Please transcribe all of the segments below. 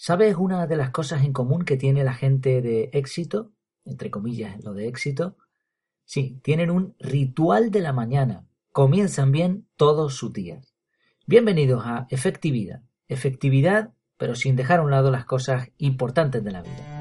¿Sabes una de las cosas en común que tiene la gente de éxito? Entre comillas, lo de éxito. Sí, tienen un ritual de la mañana. Comienzan bien todos sus días. Bienvenidos a Efectividad. Efectividad, pero sin dejar a un lado las cosas importantes de la vida.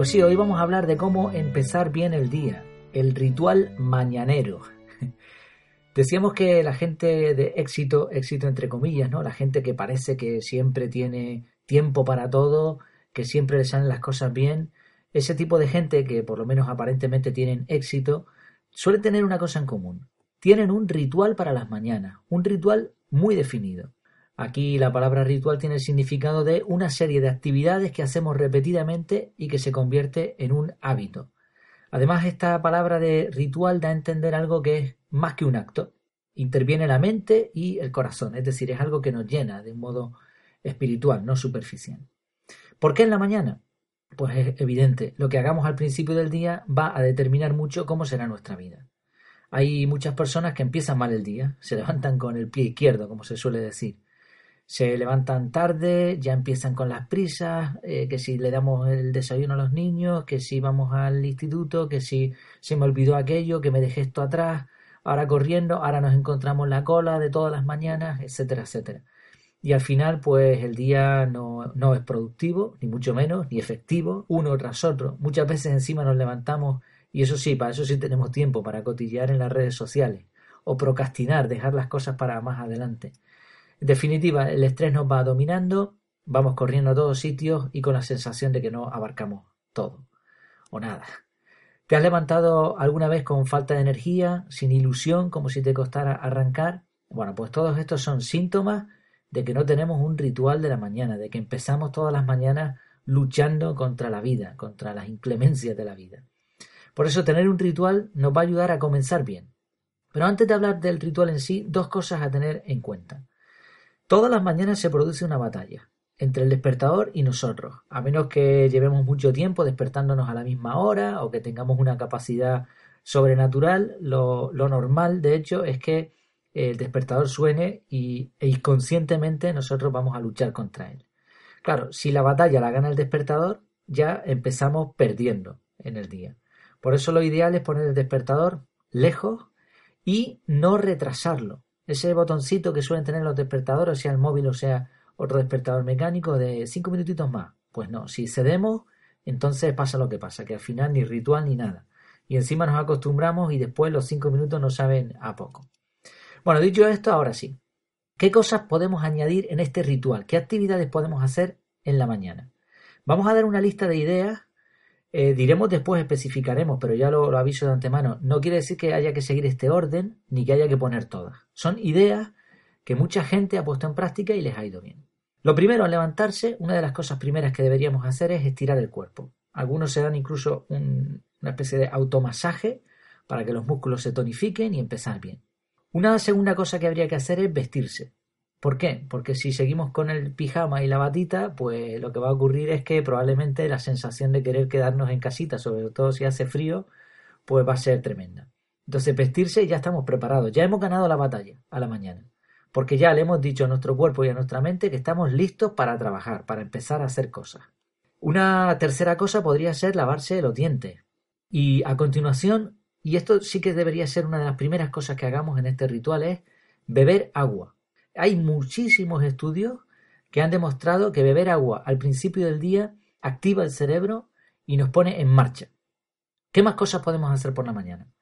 Pues sí, hoy vamos a hablar de cómo empezar bien el día, el ritual mañanero. Decíamos que la gente de éxito, éxito entre comillas, ¿no? La gente que parece que siempre tiene tiempo para todo, que siempre le salen las cosas bien, ese tipo de gente que por lo menos aparentemente tienen éxito, suele tener una cosa en común. Tienen un ritual para las mañanas, un ritual muy definido. Aquí la palabra ritual tiene el significado de una serie de actividades que hacemos repetidamente y que se convierte en un hábito. Además, esta palabra de ritual da a entender algo que es más que un acto. Interviene la mente y el corazón, es decir, es algo que nos llena de un modo espiritual, no superficial. ¿Por qué en la mañana? Pues es evidente, lo que hagamos al principio del día va a determinar mucho cómo será nuestra vida. Hay muchas personas que empiezan mal el día, se levantan con el pie izquierdo, como se suele decir se levantan tarde, ya empiezan con las prisas, eh, que si le damos el desayuno a los niños, que si vamos al instituto, que si se me olvidó aquello, que me dejé esto atrás, ahora corriendo, ahora nos encontramos la cola de todas las mañanas, etcétera, etcétera. Y al final, pues el día no, no es productivo, ni mucho menos, ni efectivo, uno tras otro. Muchas veces encima nos levantamos, y eso sí, para eso sí tenemos tiempo, para cotillear en las redes sociales, o procrastinar, dejar las cosas para más adelante. En definitiva, el estrés nos va dominando, vamos corriendo a todos sitios y con la sensación de que no abarcamos todo o nada. ¿Te has levantado alguna vez con falta de energía, sin ilusión, como si te costara arrancar? Bueno, pues todos estos son síntomas de que no tenemos un ritual de la mañana, de que empezamos todas las mañanas luchando contra la vida, contra las inclemencias de la vida. Por eso tener un ritual nos va a ayudar a comenzar bien. Pero antes de hablar del ritual en sí, dos cosas a tener en cuenta. Todas las mañanas se produce una batalla entre el despertador y nosotros, a menos que llevemos mucho tiempo despertándonos a la misma hora o que tengamos una capacidad sobrenatural, lo, normal, de hecho, es que el despertador suene y, e inconscientemente nosotros vamos a luchar contra él. Claro, si la batalla la gana el despertador, ya empezamos perdiendo en el día. Por eso lo ideal es poner el despertador lejos y no retrasarlo ese botoncito que suelen tener los despertadores, sea el móvil o sea otro despertador mecánico, de cinco minutitos más. Pues no, si cedemos, entonces pasa lo que pasa, que al final ni ritual ni nada. Y encima nos acostumbramos y después los cinco minutos no saben a poco. Bueno, dicho esto, ahora sí. ¿Qué cosas podemos añadir en este ritual? ¿Qué actividades podemos hacer en la mañana? Vamos a dar una lista de ideas eh, diremos después, especificaremos, pero ya lo, aviso de antemano. No quiere decir que haya que seguir este orden ni que haya que poner todas. Son ideas que mucha gente ha puesto en práctica y les ha ido bien. Lo primero, al levantarse, una de las cosas primeras que deberíamos hacer es estirar el cuerpo. Algunos se dan incluso una especie de automasaje para que los músculos se tonifiquen y empezar bien. Una segunda cosa que habría que hacer es vestirse. ¿Por qué? Porque si seguimos con el pijama y la batita, pues lo que va a ocurrir es que probablemente la sensación de querer quedarnos en casita, sobre todo si hace frío, pues va a ser tremenda. Entonces, vestirse ya estamos preparados, ya hemos ganado la batalla a la mañana, porque ya le hemos dicho a nuestro cuerpo y a nuestra mente que estamos listos para trabajar, para empezar a hacer cosas. Una tercera cosa podría ser lavarse los dientes. Y a continuación, y esto sí que debería ser una de las primeras cosas que hagamos en este ritual, es beber agua. Hay muchísimos estudios que han demostrado que beber agua al principio del día activa el cerebro y nos pone en marcha. ¿Qué más cosas podemos hacer por la mañana?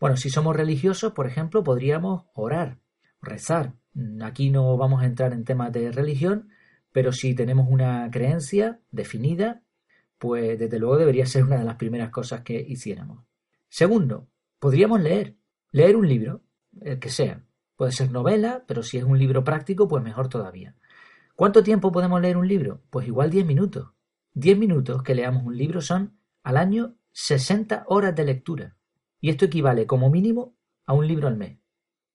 Bueno, si somos religiosos, por ejemplo, podríamos orar, rezar. Aquí no vamos a entrar en temas de religión, pero si tenemos una creencia definida, pues desde luego debería ser una de las primeras cosas que hiciéramos. Segundo, podríamos leer, leer un libro, el que sea. Puede ser novela, pero si es un libro práctico, pues mejor todavía. ¿Cuánto tiempo podemos leer un libro? Pues igual 10 minutos. 10 minutos que leamos un libro son al año 60 horas de lectura. Y esto equivale como mínimo a un libro al mes.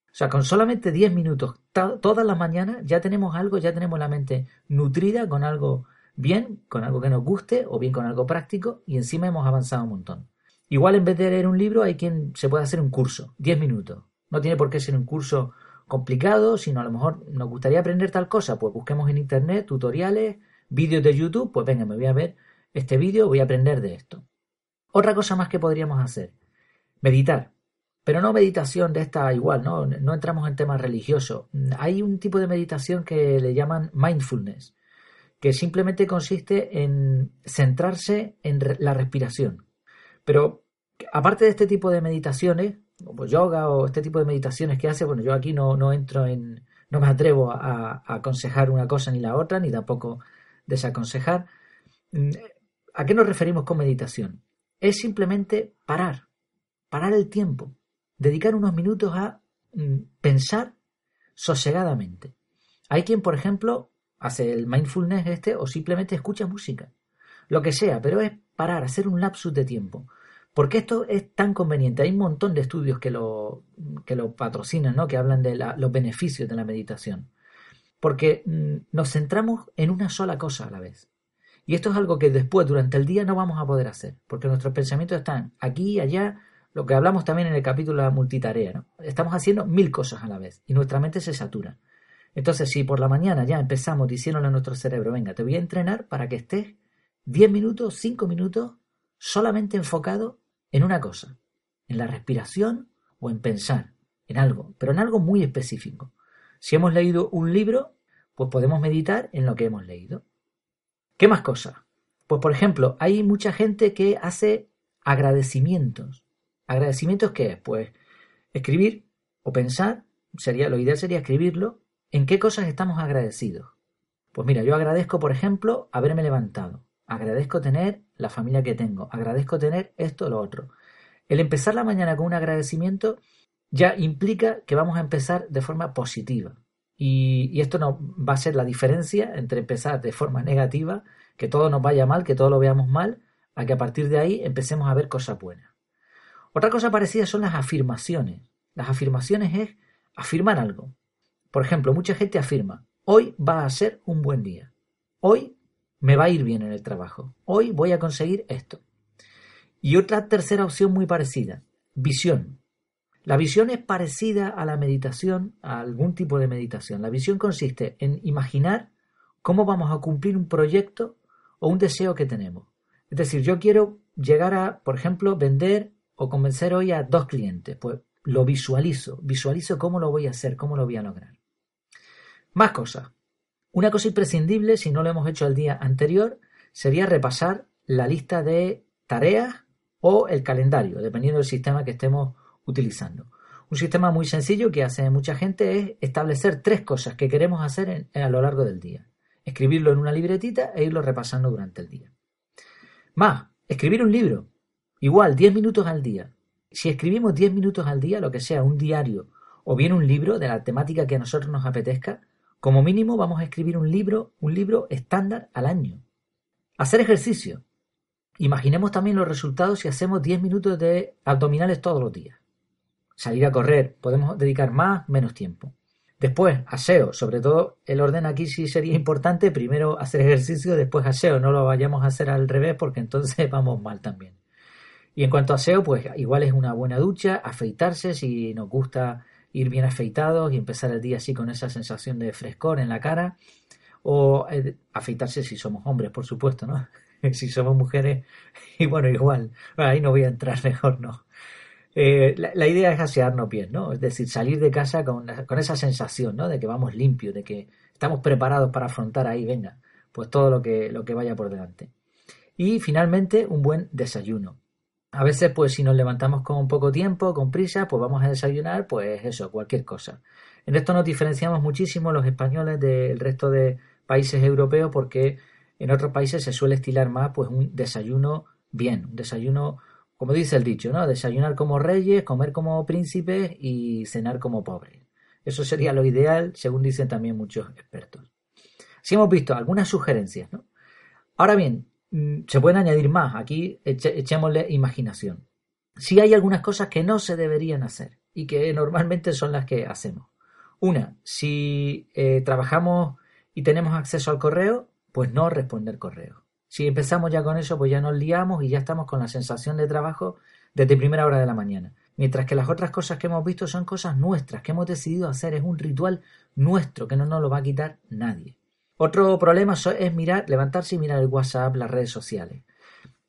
O sea, con solamente 10 minutos todas las mañanas ya tenemos algo, ya tenemos la mente nutrida con algo bien con algo que nos guste o bien con algo práctico y encima hemos avanzado un montón. Igual en vez de leer un libro hay quien se puede hacer un curso, 10 minutos. No tiene por qué ser un curso complicado, sino a lo mejor nos gustaría aprender tal cosa, pues busquemos en internet tutoriales, vídeos de YouTube, pues venga, me voy a ver este vídeo, voy a aprender de esto. Otra cosa más que podríamos hacer, meditar. Pero no meditación de esta igual, ¿no? No entramos en temas religiosos. Hay un tipo de meditación que le llaman mindfulness, que simplemente consiste en centrarse en la respiración. Pero aparte de este tipo de meditaciones, como yoga o este tipo de meditaciones que hace, bueno, yo aquí no, no entro en, no me atrevo a, aconsejar una cosa ni la otra, ni tampoco desaconsejar. Mm, ¿A qué nos referimos con meditación? Es simplemente parar, parar el tiempo, dedicar unos minutos a mm, pensar sosegadamente. Hay quien, por ejemplo, hace el mindfulness este o simplemente escucha música. Lo que sea, pero es parar, hacer un lapsus de tiempo. ¿Por qué esto es tan conveniente? Hay un montón de estudios que lo, que lo patrocinan, ¿no? que hablan de los beneficios de la meditación. Porque mm, nos centramos en una sola cosa a la vez. Y esto es algo que después, durante el día, no vamos a poder hacer, porque nuestros pensamientos están aquí allá, lo que hablamos también en el capítulo de la multitarea. ¿no? Estamos haciendo mil cosas a la vez y nuestra mente se satura. Entonces, si por la mañana ya empezamos diciéndole a nuestro cerebro, venga, te voy a entrenar para que estés 10 minutos, 5 minutos solamente enfocado en una cosa, en la respiración o en pensar, en algo, pero en algo muy específico. Si hemos leído un libro, pues podemos meditar en lo que hemos leído. ¿Qué más cosas? Pues por ejemplo, hay mucha gente que hace agradecimientos. ¿Agradecimientos qué es? Pues escribir o pensar, sería, lo ideal sería escribirlo, en qué cosas estamos agradecidos. Pues mira, yo agradezco, por ejemplo, haberme levantado. Agradezco tener la familia que tengo. Agradezco tener esto o lo otro. El empezar la mañana con un agradecimiento ya implica que vamos a empezar de forma positiva. Y, esto no va a ser la diferencia entre empezar de forma negativa, que todo nos vaya mal, que todo lo veamos mal, a que a partir de ahí empecemos a ver cosas buenas. Otra cosa parecida son las afirmaciones. Las afirmaciones es afirmar algo. Por ejemplo, mucha gente afirma, hoy va a ser un buen día. Hoy me va a ir bien en el trabajo. Hoy voy a conseguir esto. Y otra tercera opción muy parecida, visión. La visión es parecida a la meditación, a algún tipo de meditación. La visión consiste en imaginar cómo vamos a cumplir un proyecto o un deseo que tenemos. Es decir, yo quiero llegar a, por ejemplo, vender o convencer hoy a dos clientes. Pues lo visualizo, visualizo cómo lo voy a hacer, cómo lo voy a lograr. Más cosas. Una cosa imprescindible, si no lo hemos hecho el día anterior, sería repasar la lista de tareas o el calendario, dependiendo del sistema que estemos utilizando. Un sistema muy sencillo que hace mucha gente es establecer tres cosas que queremos hacer a lo largo del día. Escribirlo en una libretita e irlo repasando durante el día. Más, escribir un libro. Igual, 10 minutos al día. Si escribimos 10 minutos al día, lo que sea, un diario o bien un libro de la temática que a nosotros nos apetezca, como mínimo vamos a escribir un libro, un libro estándar al año. Hacer ejercicio. Imaginemos también los resultados si hacemos 10 minutos de abdominales todos los días. Salir a correr, podemos dedicar más, menos tiempo. Después, aseo, sobre todo el orden aquí sí sería importante, primero hacer ejercicio, después aseo, no lo vayamos a hacer al revés porque entonces vamos mal también. Y en cuanto a aseo, pues igual es una buena ducha, afeitarse si nos gusta ir bien afeitados y empezar el día así con esa sensación de frescor en la cara. O eh, afeitarse si somos hombres, por supuesto, ¿no? si somos mujeres, y bueno, igual, ahí no voy a entrar mejor, no. Eh, la, idea es asearnos bien, ¿no? Es decir, salir de casa con, con esa sensación, ¿no? De que vamos limpios, de que estamos preparados para afrontar ahí, venga, pues todo lo que, lo que vaya por delante. Y finalmente, un buen desayuno. A veces, pues si nos levantamos con poco tiempo, con prisa, pues vamos a desayunar, pues eso, cualquier cosa. En esto nos diferenciamos muchísimo los españoles del resto de países europeos porque en otros países se suele estilar más pues un desayuno bien, un desayuno, como dice el dicho, ¿no? Desayunar como reyes, comer como príncipes y cenar como pobres. Eso sería lo ideal, según dicen también muchos expertos. Si hemos visto algunas sugerencias, ¿no? Ahora bien, se pueden añadir más. Aquí echémosle imaginación. Si hay algunas cosas que no se deberían hacer y que normalmente son las que hacemos. Una, si eh, trabajamos y tenemos acceso al correo, pues no responder correos. Si empezamos ya con eso, pues ya nos liamos y ya estamos con la sensación de trabajo desde primera hora de la mañana. Mientras que las otras cosas que hemos visto son cosas nuestras, que hemos decidido hacer, es un ritual nuestro, que no nos lo va a quitar nadie. Otro problema es mirar, levantarse y mirar el WhatsApp, las redes sociales.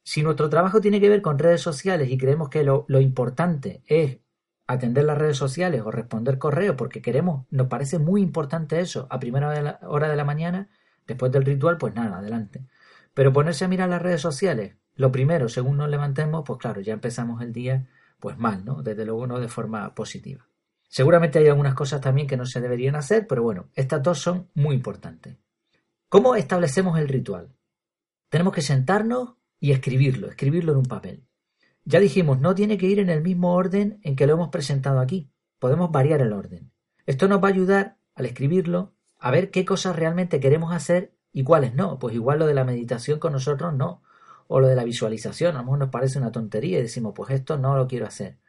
Si nuestro trabajo tiene que ver con redes sociales y creemos que lo, importante es atender las redes sociales o responder correo porque queremos, nos parece muy importante eso a primera hora de la mañana, después del ritual, pues nada, adelante. Pero ponerse a mirar las redes sociales, lo primero, según nos levantemos, pues claro, ya empezamos el día pues mal, ¿no? Desde luego no de forma positiva. Seguramente hay algunas cosas también que no se deberían hacer, pero bueno, estas dos son muy importantes. ¿Cómo establecemos el ritual? Tenemos que sentarnos y escribirlo, escribirlo en un papel. Ya dijimos, no tiene que ir en el mismo orden en que lo hemos presentado aquí. Podemos variar el orden. Esto nos va a ayudar, al escribirlo, a ver qué cosas realmente queremos hacer y cuáles no. Pues igual lo de la meditación con nosotros no. O lo de la visualización, a lo mejor nos parece una tontería y decimos, pues esto no lo quiero hacer.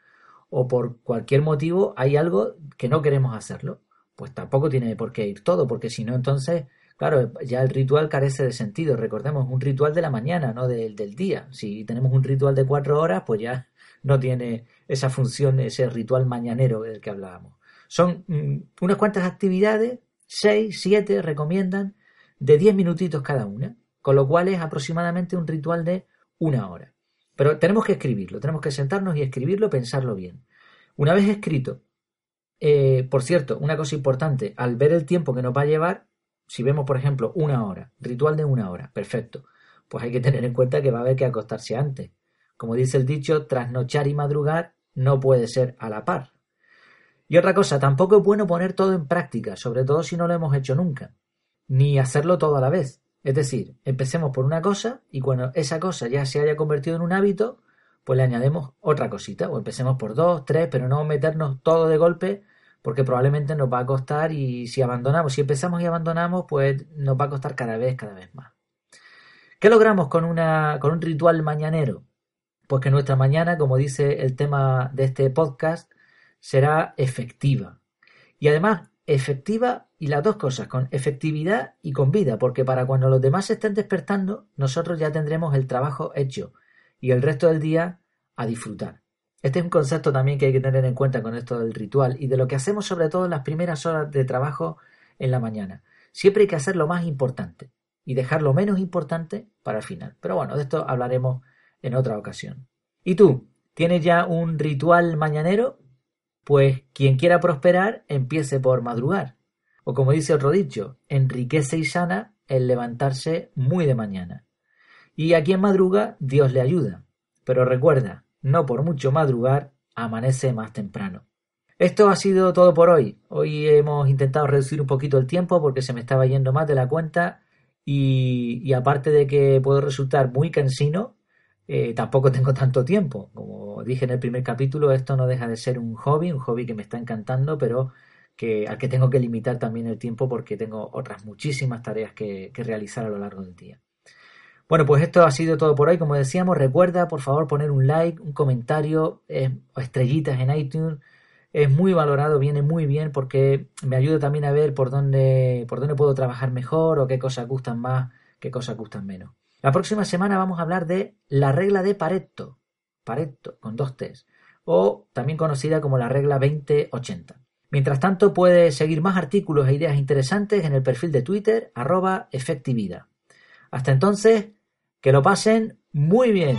O por cualquier motivo hay algo que no queremos hacerlo. Pues tampoco tiene por qué ir todo, porque si no, entonces, claro, ya el ritual carece de sentido. Recordemos, un ritual de la mañana, no del, del día. Si tenemos un ritual de cuatro horas, pues ya no tiene esa función, ese ritual mañanero del que hablábamos. Son mm, unas cuantas actividades seis, siete recomiendan de diez minutitos cada una, con lo cual es aproximadamente un ritual de una hora. Pero tenemos que escribirlo, tenemos que sentarnos y escribirlo, pensarlo bien. Una vez escrito, eh, por cierto, una cosa importante, al ver el tiempo que nos va a llevar, si vemos, por ejemplo, una hora, ritual de una hora, perfecto, pues hay que tener en cuenta que va a haber que acostarse antes. Como dice el dicho, trasnochar y madrugar no puede ser a la par. Y otra cosa, tampoco es bueno poner todo en práctica, sobre todo si no lo hemos hecho nunca, ni hacerlo todo a la vez. Es decir, empecemos por una cosa y cuando esa cosa ya se haya convertido en un hábito, pues le añadimos otra cosita, o empecemos por dos, tres, pero no meternos todo de golpe, porque probablemente nos va a costar y si abandonamos, si empezamos y abandonamos, pues nos va a costar cada vez, cada vez más. ¿Qué logramos con, una, con un ritual mañanero? Pues que nuestra mañana, como dice el tema de este podcast, será efectiva. Y además, efectiva y las dos cosas, con efectividad y con vida, porque para cuando los demás se estén despertando, nosotros ya tendremos el trabajo hecho y el resto del día a disfrutar. Este es un concepto también que hay que tener en cuenta con esto del ritual y de lo que hacemos sobre todo en las primeras horas de trabajo en la mañana. Siempre hay que hacer lo más importante y dejar lo menos importante para el final. Pero bueno, de esto hablaremos en otra ocasión. ¿Y tú? ¿Tienes ya un ritual mañanero? Pues quien quiera prosperar, empiece por madrugar. O como dice otro dicho, enriquece y sana el levantarse muy de mañana. Y a quien madruga, Dios le ayuda. Pero recuerda, no por mucho madrugar, amanece más temprano. Esto ha sido todo por hoy. Hoy hemos intentado reducir un poquito el tiempo porque se me estaba yendo más de la cuenta y, aparte de que puedo resultar muy cansino, eh, tampoco tengo tanto tiempo. Como dije en el primer capítulo, esto no deja de ser un hobby, un hobby que me está encantando, pero que, al que tengo que limitar también el tiempo porque tengo otras muchísimas tareas que, realizar a lo largo del día. Bueno, pues esto ha sido todo por hoy. Como decíamos, recuerda por favor poner un like, un comentario o estrellitas en iTunes. Es muy valorado, viene muy bien porque me ayuda también a ver por dónde, por dónde puedo trabajar mejor o qué cosas gustan más, qué cosas gustan menos. La próxima semana vamos a hablar de la regla de Pareto, Pareto con dos T's, o también conocida como la regla 2080. Mientras tanto, puedes seguir más artículos e ideas interesantes en el perfil de Twitter, arroba efectividad. Hasta entonces, que lo pasen muy bien.